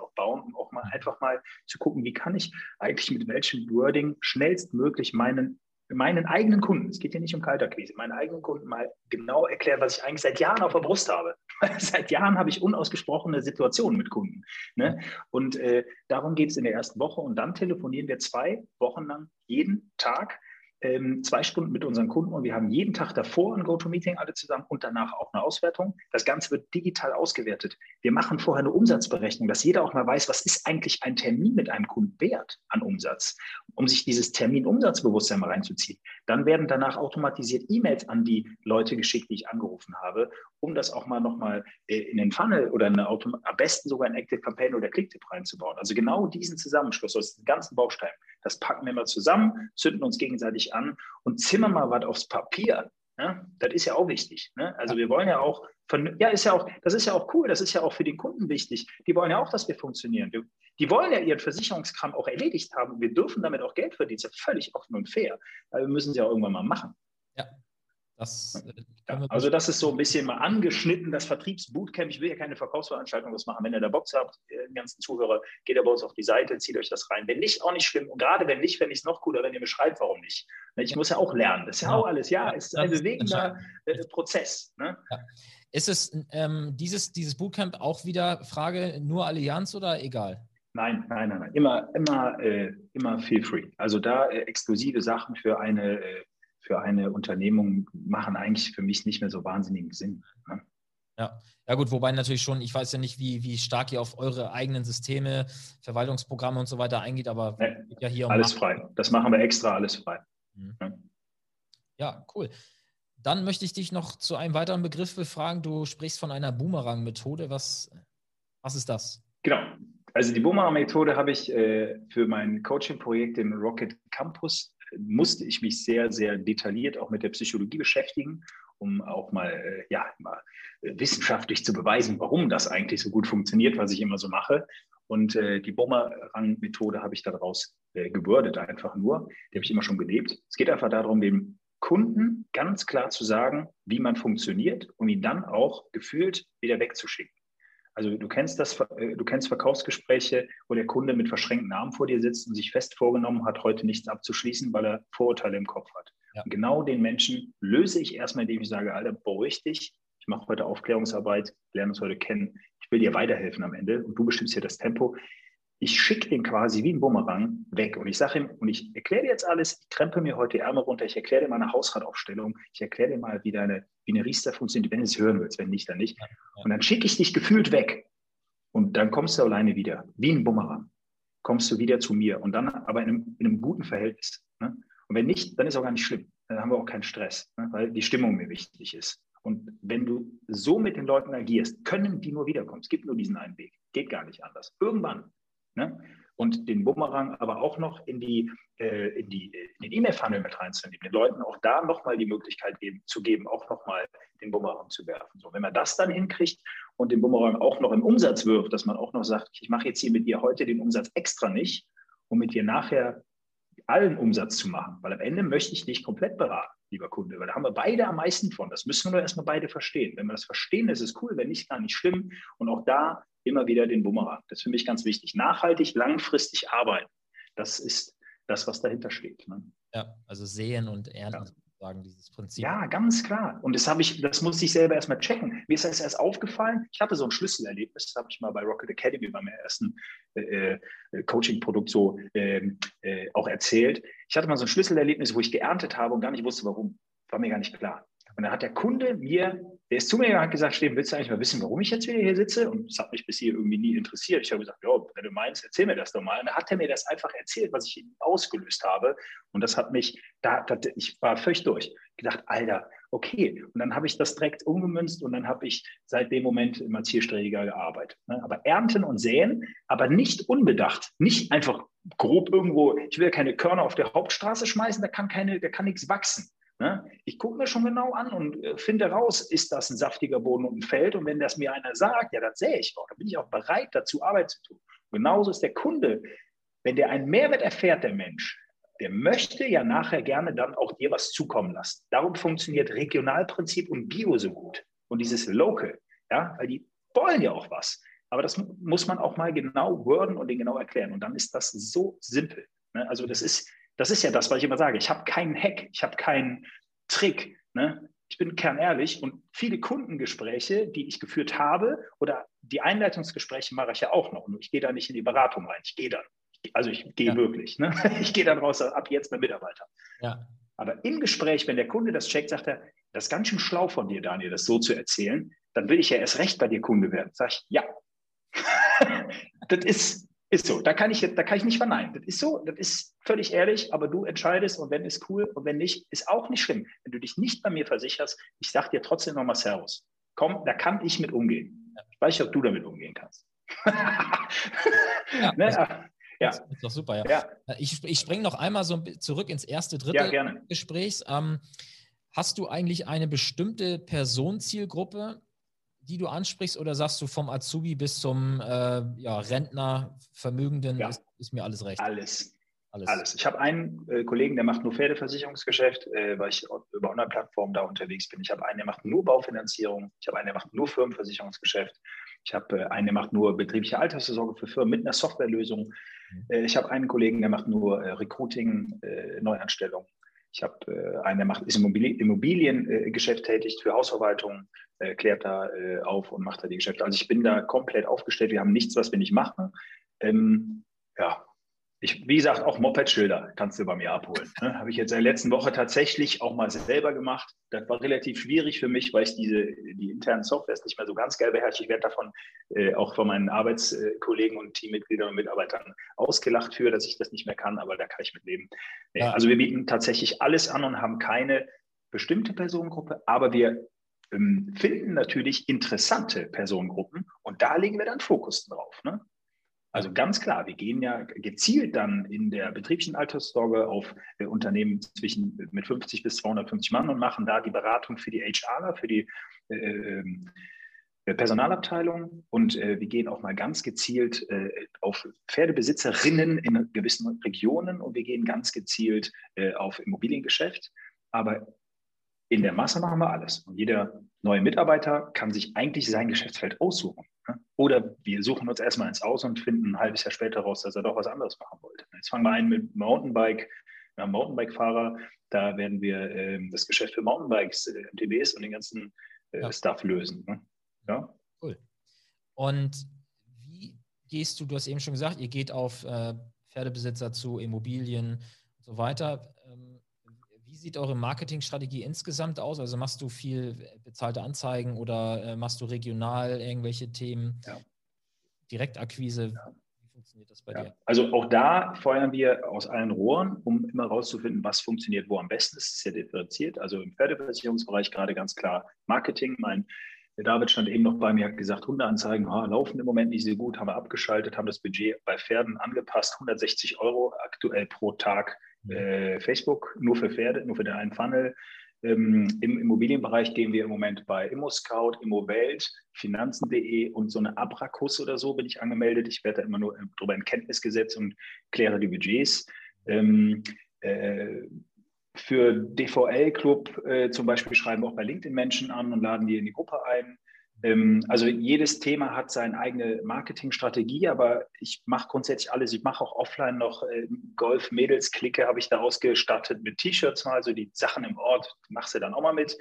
auch bauen, um auch mal einfach mal zu gucken, wie kann ich eigentlich mit welchem Wording schnellstmöglich meinen meinen eigenen Kunden, es geht hier nicht um Kalterquise, meinen eigenen Kunden mal genau erklären, was ich eigentlich seit Jahren auf der Brust habe. seit Jahren habe ich unausgesprochene Situationen mit Kunden. Ne? Und äh, darum geht es in der ersten Woche. Und dann telefonieren wir zwei Wochen lang jeden Tag ähm, zwei Stunden mit unseren Kunden und wir haben jeden Tag davor ein GoToMeeting alle zusammen und danach auch eine Auswertung. Das Ganze wird digital ausgewertet. Wir machen vorher eine Umsatzberechnung, dass jeder auch mal weiß, was ist eigentlich ein Termin mit einem Kunden wert an Umsatz, um sich dieses Termin-Umsatzbewusstsein mal reinzuziehen. Dann werden danach automatisiert E-Mails an die Leute geschickt, die ich angerufen habe, um das auch mal nochmal äh, in den Funnel oder eine am besten sogar in Active Campaign oder Clicktip reinzubauen. Also genau diesen Zusammenschluss aus den ganzen Bausteinen, das packen wir mal zusammen, zünden uns gegenseitig an und zimmern mal was aufs Papier. Ne? Das ist ja auch wichtig. Ne? Also wir wollen ja auch, von, ja, ist ja auch, das ist ja auch cool, das ist ja auch für den Kunden wichtig. Die wollen ja auch, dass wir funktionieren. Wir, die wollen ja ihren Versicherungskram auch erledigt haben. Wir dürfen damit auch Geld verdienen. Das ist ja völlig offen und fair. Aber wir müssen es ja auch irgendwann mal machen. Ja, das, äh, ja, also das ist so ein bisschen mal angeschnitten, das Vertriebsbootcamp. Ich will ja keine Verkaufsveranstaltung das machen. Wenn ihr da Box habt, äh, die ganzen Zuhörer, geht bei uns auf die Seite, zieht euch das rein. Wenn nicht, auch nicht schlimm. Und gerade wenn nicht, fände ich es noch cooler, wenn ihr mir schreibt, warum nicht. Ne, ich muss ja auch lernen. Das ist ja auch alles. Ja, es ist ein bewegender äh, Prozess. Ne? Ja. Ist es ähm, dieses, dieses Bootcamp auch wieder Frage nur Allianz oder egal? Nein, nein, nein, nein. Immer, immer, äh, immer feel free. Also da äh, exklusive Sachen für eine, äh, für eine Unternehmung machen eigentlich für mich nicht mehr so wahnsinnigen Sinn. Ne? Ja. ja, gut, wobei natürlich schon, ich weiß ja nicht, wie, wie stark ihr auf eure eigenen Systeme, Verwaltungsprogramme und so weiter eingeht, aber nee, ja hier um alles frei. Das machen wir extra, alles frei. Mhm. Ja. ja, cool. Dann möchte ich dich noch zu einem weiteren Begriff befragen. Du sprichst von einer Boomerang-Methode. Was, was ist das? Genau. Also die Boomerang-Methode habe ich äh, für mein Coaching-Projekt im Rocket Campus, musste ich mich sehr, sehr detailliert auch mit der Psychologie beschäftigen, um auch mal, äh, ja, mal äh, wissenschaftlich zu beweisen, warum das eigentlich so gut funktioniert, was ich immer so mache. Und äh, die Boomerang-Methode habe ich daraus äh, gewordet, einfach nur. Die habe ich immer schon gelebt. Es geht einfach darum, dem Kunden ganz klar zu sagen, wie man funktioniert, um ihn dann auch gefühlt wieder wegzuschicken. Also du kennst das, äh, du kennst Verkaufsgespräche, wo der Kunde mit verschränkten Armen vor dir sitzt und sich fest vorgenommen hat, heute nichts abzuschließen, weil er Vorurteile im Kopf hat. Ja. genau den Menschen löse ich erstmal, indem ich sage, Alter, beruhig dich. Ich mache heute Aufklärungsarbeit, lerne uns heute kennen. Ich will dir weiterhelfen am Ende und du bestimmst hier das Tempo ich schicke den quasi wie ein Bumerang weg und ich sage ihm, und ich erkläre dir jetzt alles, ich krempe mir heute die Ärmel runter, ich erkläre dir meine Hausrataufstellung, ich erkläre dir mal, wie deine, wie eine Riester funktioniert, wenn du es hören willst, wenn nicht, dann nicht. Und dann schicke ich dich gefühlt weg. Und dann kommst du alleine wieder, wie ein Bumerang. Kommst du wieder zu mir und dann aber in einem, in einem guten Verhältnis. Ne? Und wenn nicht, dann ist auch gar nicht schlimm. Dann haben wir auch keinen Stress, ne? weil die Stimmung mir wichtig ist. Und wenn du so mit den Leuten agierst, können die nur wiederkommen. Es gibt nur diesen einen Weg. Geht gar nicht anders. Irgendwann Ne? Und den Bumerang aber auch noch in, die, äh, in, die, in den E-Mail-Funnel mit reinzunehmen, den Leuten auch da nochmal die Möglichkeit geben, zu geben, auch nochmal den Bumerang zu werfen. So, wenn man das dann hinkriegt und den Bumerang auch noch im Umsatz wirft, dass man auch noch sagt, ich mache jetzt hier mit dir heute den Umsatz extra nicht, um mit dir nachher allen Umsatz zu machen, weil am Ende möchte ich dich komplett beraten, lieber Kunde, weil da haben wir beide am meisten von. Das müssen wir nur erstmal beide verstehen. Wenn wir das verstehen, ist es cool, wenn nicht, gar nicht schlimm. Und auch da immer wieder den Bumerang. Das ist für mich ganz wichtig. Nachhaltig, langfristig arbeiten. Das ist das, was dahinter steht. Ne? Ja, also sehen und ernten. Ja. Sozusagen, dieses Prinzip. Ja, ganz klar. Und das habe ich, das musste ich selber erstmal checken. Mir ist das erst aufgefallen. Ich hatte so ein Schlüsselerlebnis, das habe ich mal bei Rocket Academy beim ersten äh, äh, Coaching-Produkt so ähm, äh, auch erzählt. Ich hatte mal so ein Schlüsselerlebnis, wo ich geerntet habe und gar nicht wusste, warum. War mir gar nicht klar. Und dann hat der Kunde mir, der ist zu mir gegangen hat gesagt, Steven, willst du eigentlich mal wissen, warum ich jetzt wieder hier sitze? Und das hat mich bis hier irgendwie nie interessiert. Ich habe gesagt, ja, wenn du meinst, erzähl mir das doch mal. Und dann hat er mir das einfach erzählt, was ich ausgelöst habe. Und das hat mich, da, da ich war völlig durch. Gedacht, Alter, okay. Und dann habe ich das direkt umgemünzt und dann habe ich seit dem Moment immer zielstrebiger gearbeitet. Ne? Aber ernten und säen, aber nicht unbedacht, nicht einfach grob irgendwo, ich will keine Körner auf der Hauptstraße schmeißen, da kann keine, da kann nichts wachsen. Ne? Ich gucke mir schon genau an und äh, finde raus, ist das ein saftiger Boden und ein Feld? Und wenn das mir einer sagt, ja, das sehe ich auch, dann bin ich auch bereit, dazu Arbeit zu tun. genauso ist der Kunde, wenn der einen Mehrwert erfährt, der Mensch, der möchte ja nachher gerne dann auch dir was zukommen lassen. Darum funktioniert Regionalprinzip und Bio so gut. Und dieses Local, ja, weil die wollen ja auch was. Aber das muss man auch mal genau worden und den genau erklären. Und dann ist das so simpel. Ne? Also das ist, das ist ja das, was ich immer sage. Ich habe keinen Hack, ich habe keinen Trick. Ne? Ich bin kernehrlich und viele Kundengespräche, die ich geführt habe oder die Einleitungsgespräche mache ich ja auch noch. Nur ich gehe da nicht in die Beratung rein. Ich gehe dann. Also ich gehe ja. wirklich. Ne? Ich gehe dann raus, ab jetzt mein Mitarbeiter. Ja. Aber im Gespräch, wenn der Kunde das checkt, sagt er, das ist ganz schön schlau von dir, Daniel, das so zu erzählen, dann will ich ja erst recht bei dir Kunde werden. Sag ich, ja. das ist, ist so, da kann ich da kann ich nicht verneinen. Das ist so, das ist völlig ehrlich, aber du entscheidest und wenn ist cool und wenn nicht, ist auch nicht schlimm. Wenn du dich nicht bei mir versicherst, ich sag dir trotzdem nochmal Servus. Komm, da kann ich mit umgehen. Ich weiß nicht, ob du damit umgehen kannst. ja, ne? also, ja. Das ist doch super, ja. ja. Ich, ich springe noch einmal so zurück ins erste Drittel ja, Gesprächs. Ähm, hast du eigentlich eine bestimmte Personenzielgruppe, die du ansprichst, oder sagst du vom Azubi bis zum äh, ja, Rentner, Vermögenden, ja. ist, ist, mir alles recht? Alles. Alles. alles. Ich habe einen äh, Kollegen, der macht nur Pferdeversicherungsgeschäft, äh, weil ich über Online-Plattformen da unterwegs bin. Ich habe einen, der macht nur Baufinanzierung. Ich habe einen, der macht nur Firmenversicherungsgeschäft. Ich habe äh, einen, der macht nur betriebliche Altersvorsorge für Firmen mit einer Softwarelösung. Mhm. Äh, ich habe einen Kollegen, der macht nur äh, Recruiting, Neuanstellung. Ich habe äh, einen, der macht, ist im Immobiliengeschäft äh, tätig für Hausverwaltung, äh, klärt da äh, auf und macht da die Geschäfte. Also ich bin da komplett aufgestellt. Wir haben nichts, was wir nicht machen. Ähm, ja, ich, wie gesagt, auch Moped-Schilder kannst du bei mir abholen. Ne? Habe ich jetzt in der letzten Woche tatsächlich auch mal selber gemacht. Das war relativ schwierig für mich, weil ich diese, die internen Softwares nicht mehr so ganz geil beherrsche. Ich werde davon äh, auch von meinen Arbeitskollegen und Teammitgliedern und Mitarbeitern ausgelacht für, dass ich das nicht mehr kann, aber da kann ich mit leben. Ja. Also wir bieten tatsächlich alles an und haben keine bestimmte Personengruppe, aber wir ähm, finden natürlich interessante Personengruppen und da legen wir dann Fokus drauf. Ne? Also ganz klar, wir gehen ja gezielt dann in der betrieblichen Alterssorge auf äh, Unternehmen zwischen äh, mit 50 bis 250 Mann und machen da die Beratung für die HRler, für die äh, ähm, äh, Personalabteilung. Und äh, wir gehen auch mal ganz gezielt äh, auf Pferdebesitzerinnen in gewissen Regionen und wir gehen ganz gezielt auf Immobiliengeschäft. Aber in der Masse machen wir alles. Und jeder neue Mitarbeiter kann sich eigentlich sein Geschäftsfeld aussuchen. Ne? Oder wir suchen uns erstmal ins Aus und finden ein halbes Jahr später raus, dass er doch was anderes machen wollte. Jetzt fangen wir ein mit Mountainbike. Wir haben Mountainbike-Fahrer, da werden wir äh, das Geschäft für Mountainbikes, äh, MTBs und den ganzen äh, ja. Stuff lösen. Ne? Ja. Cool. Und wie gehst du, du hast eben schon gesagt, ihr geht auf äh, Pferdebesitzer zu, Immobilien und so weiter. Wie sieht eure Marketingstrategie insgesamt aus? Also machst du viel bezahlte Anzeigen oder äh, machst du regional irgendwelche Themen? Ja. Direktakquise? Ja. Wie funktioniert das bei ja. dir? Also auch da feuern wir aus allen Rohren, um immer rauszufinden, was funktioniert wo am besten. Das ist sehr differenziert. Also im Pferdeversicherungsbereich gerade ganz klar Marketing. Mein der David stand eben noch bei mir, hat gesagt, Hundeanzeigen ah, laufen im Moment nicht so gut, haben wir abgeschaltet, haben das Budget bei Pferden angepasst, 160 Euro aktuell pro Tag äh, Facebook, nur für Pferde, nur für den einen Funnel. Ähm, Im Immobilienbereich gehen wir im Moment bei ImmoScout, ImmoWelt, Finanzen.de und so eine Abrakus oder so bin ich angemeldet. Ich werde da immer nur darüber in Kenntnis gesetzt und kläre die Budgets. Ähm, äh, für DVL Club äh, zum Beispiel schreiben wir auch bei LinkedIn Menschen an und laden die in die Gruppe ein. Ähm, also jedes Thema hat seine eigene Marketingstrategie, aber ich mache grundsätzlich alles. Ich mache auch offline noch äh, Golf-Mädels-Clique, habe ich da ausgestattet mit T-Shirts mal, so die Sachen im Ort, machst du dann auch mal mit.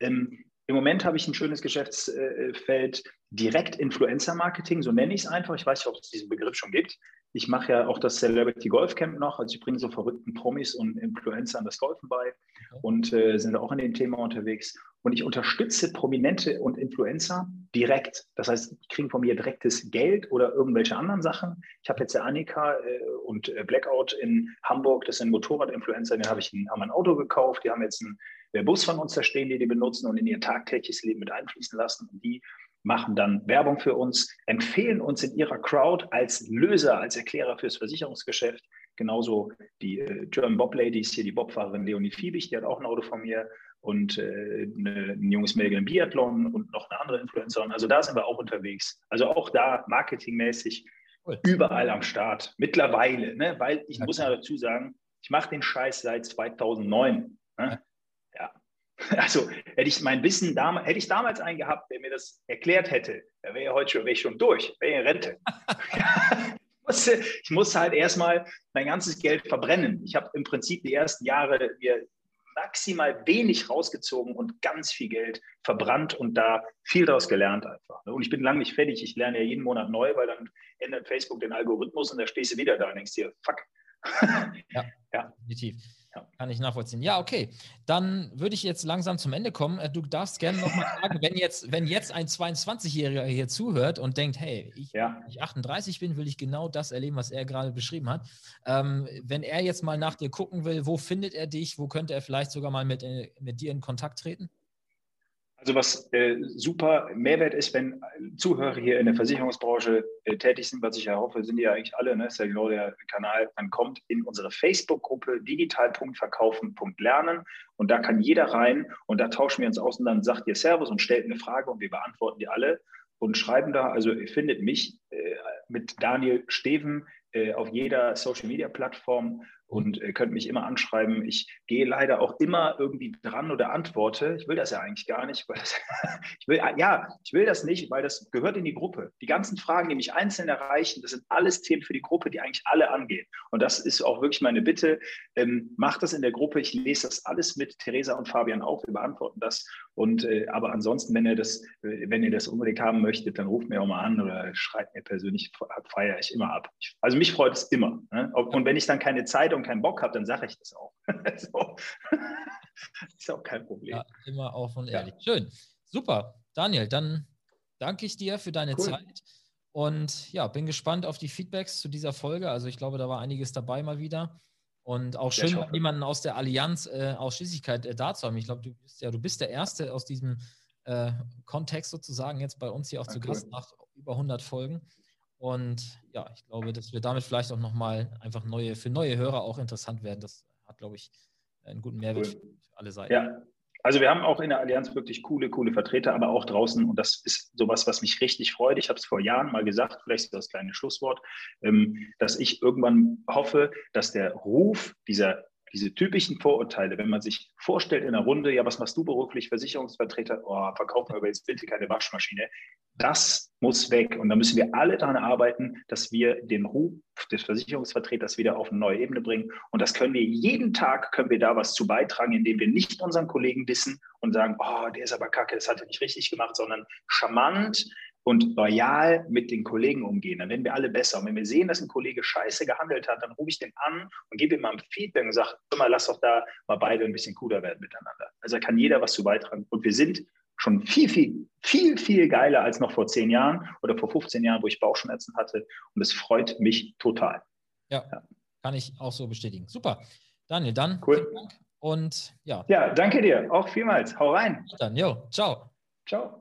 Ähm, Im Moment habe ich ein schönes Geschäftsfeld, direkt Influencer-Marketing, so nenne ich es einfach. Ich weiß nicht, ob es diesen Begriff schon gibt. Ich mache ja auch das Celebrity Golf Camp noch, also ich bringe so verrückten Promis und Influencern das Golfen bei und äh, sind auch in dem Thema unterwegs. Und ich unterstütze Prominente und Influencer direkt. Das heißt, die kriegen von mir direktes Geld oder irgendwelche anderen Sachen. Ich habe jetzt der Annika äh, und äh, Blackout in Hamburg, das sind Motorrad-Influencer, den habe ich ein, haben ein Auto gekauft, die haben jetzt einen Bus von uns da stehen, die die benutzen und in ihr tagtägliches Leben mit einfließen lassen. Und die machen dann Werbung für uns, empfehlen uns in ihrer Crowd als Löser, als Erklärer fürs Versicherungsgeschäft. Genauso die äh, German Bob Ladies, hier die Bobfahrerin Leonie Fiebig, die hat auch ein Auto von mir und äh, eine, ein junges Mädel im Biathlon und noch eine andere Influencerin. Also da sind wir auch unterwegs. Also auch da marketingmäßig cool. überall am Start. Mittlerweile, ne? weil ich okay. muss ja dazu sagen, ich mache den Scheiß seit 2009. Ne? Also hätte ich mein Wissen damals, hätte ich damals einen gehabt, der mir das erklärt hätte, dann wäre heute schon, wäre ich schon durch, wäre in Rente. ich, musste, ich musste halt erstmal mein ganzes Geld verbrennen. Ich habe im Prinzip die ersten Jahre mir maximal wenig rausgezogen und ganz viel Geld verbrannt und da viel daraus gelernt einfach. Und ich bin lange nicht fertig. Ich lerne ja jeden Monat neu, weil dann ändert Facebook den Algorithmus und da stehst du wieder da und denkst dir, fuck. ja, ja, definitiv. Ja. Kann ich nachvollziehen. Ja, okay. Dann würde ich jetzt langsam zum Ende kommen. Äh, du darfst gerne nochmal fragen, wenn jetzt, wenn jetzt ein 22-Jähriger hier zuhört und denkt, hey, ich, ja. ich 38 bin, will ich genau das erleben, was er gerade beschrieben hat. Ähm, wenn er jetzt mal nach dir gucken will, wo findet er dich? Wo könnte er vielleicht sogar mal mit, äh, mit dir in Kontakt treten? Also was äh, super Mehrwert ist, wenn Zuhörer hier in der Versicherungsbranche äh, tätig sind, was ich ja hoffe, sind die ja eigentlich alle, ne? ist ja genau der Kanal, dann kommt in unsere Facebook-Gruppe digital.verkaufen.lernen und da kann jeder rein und da tauschen wir uns aus und dann sagt ihr Servus und stellt eine Frage und wir beantworten die alle und schreiben da, also ihr findet mich äh, mit Daniel Steven äh, auf jeder Social-Media-Plattform und äh, könnt mich immer anschreiben. Ich gehe leider auch immer irgendwie dran oder antworte. Ich will das ja eigentlich gar nicht. Das, ich will, ja, ich will das nicht, weil das gehört in die Gruppe. Die ganzen Fragen, die mich einzeln erreichen, das sind alles Themen für die Gruppe, die eigentlich alle angehen. Und das ist auch wirklich meine Bitte. Ähm, macht das in der Gruppe. Ich lese das alles mit Theresa und Fabian auf. Wir beantworten das. Und äh, aber ansonsten, wenn ihr das, äh, wenn ihr das unbedingt haben möchtet, dann ruft mir auch mal an oder schreibt mir persönlich, feiere ich immer ab. Also mich freut es immer. Ne? Und wenn ich dann keine Zeit und keinen Bock habe, dann sage ich das auch. so. ist auch kein Problem. Ja, immer offen und ehrlich. Ja. Schön. Super. Daniel, dann danke ich dir für deine cool. Zeit. Und ja, bin gespannt auf die Feedbacks zu dieser Folge. Also ich glaube, da war einiges dabei mal wieder. Und auch schön, ja, jemanden aus der Allianz äh, Ausschließlichkeit äh, da zu haben. Ich glaube, du bist ja, du bist der Erste aus diesem äh, Kontext sozusagen jetzt bei uns hier auch ja, zu Gast nach über 100 Folgen. Und ja, ich glaube, dass wir damit vielleicht auch nochmal einfach neue, für neue Hörer auch interessant werden. Das hat, glaube ich, einen guten Mehrwert cool. für alle Seiten. Ja, also wir haben auch in der Allianz wirklich coole, coole Vertreter, aber auch draußen. Und das ist sowas, was mich richtig freut. Ich habe es vor Jahren mal gesagt, vielleicht ist das kleine Schlusswort, ähm, dass ich irgendwann hoffe, dass der Ruf dieser diese typischen Vorurteile, wenn man sich vorstellt in einer Runde, ja, was machst du beruflich, Versicherungsvertreter, oh, verkaufen wir aber jetzt bitte keine Waschmaschine, das muss weg. Und da müssen wir alle daran arbeiten, dass wir den Ruf des Versicherungsvertreters wieder auf eine neue Ebene bringen. Und das können wir jeden Tag, können wir da was zu beitragen, indem wir nicht unseren Kollegen wissen und sagen, oh, der ist aber kacke, das hat er nicht richtig gemacht, sondern charmant, und loyal mit den Kollegen umgehen, dann werden wir alle besser. Und wenn wir sehen, dass ein Kollege scheiße gehandelt hat, dann rufe ich den an und gebe ihm mal ein Feedback und sage, mal, lass doch da mal beide ein bisschen cooler werden miteinander. Also da kann jeder was zu beitragen. Und wir sind schon viel, viel, viel, viel geiler als noch vor zehn Jahren oder vor 15 Jahren, wo ich Bauchschmerzen hatte. Und es freut mich total. Ja, ja, kann ich auch so bestätigen. Super. Daniel, dann cool. vielen Dank. Und ja. Ja, danke dir. Auch vielmals. Hau rein. Dann, jo, ciao. Ciao.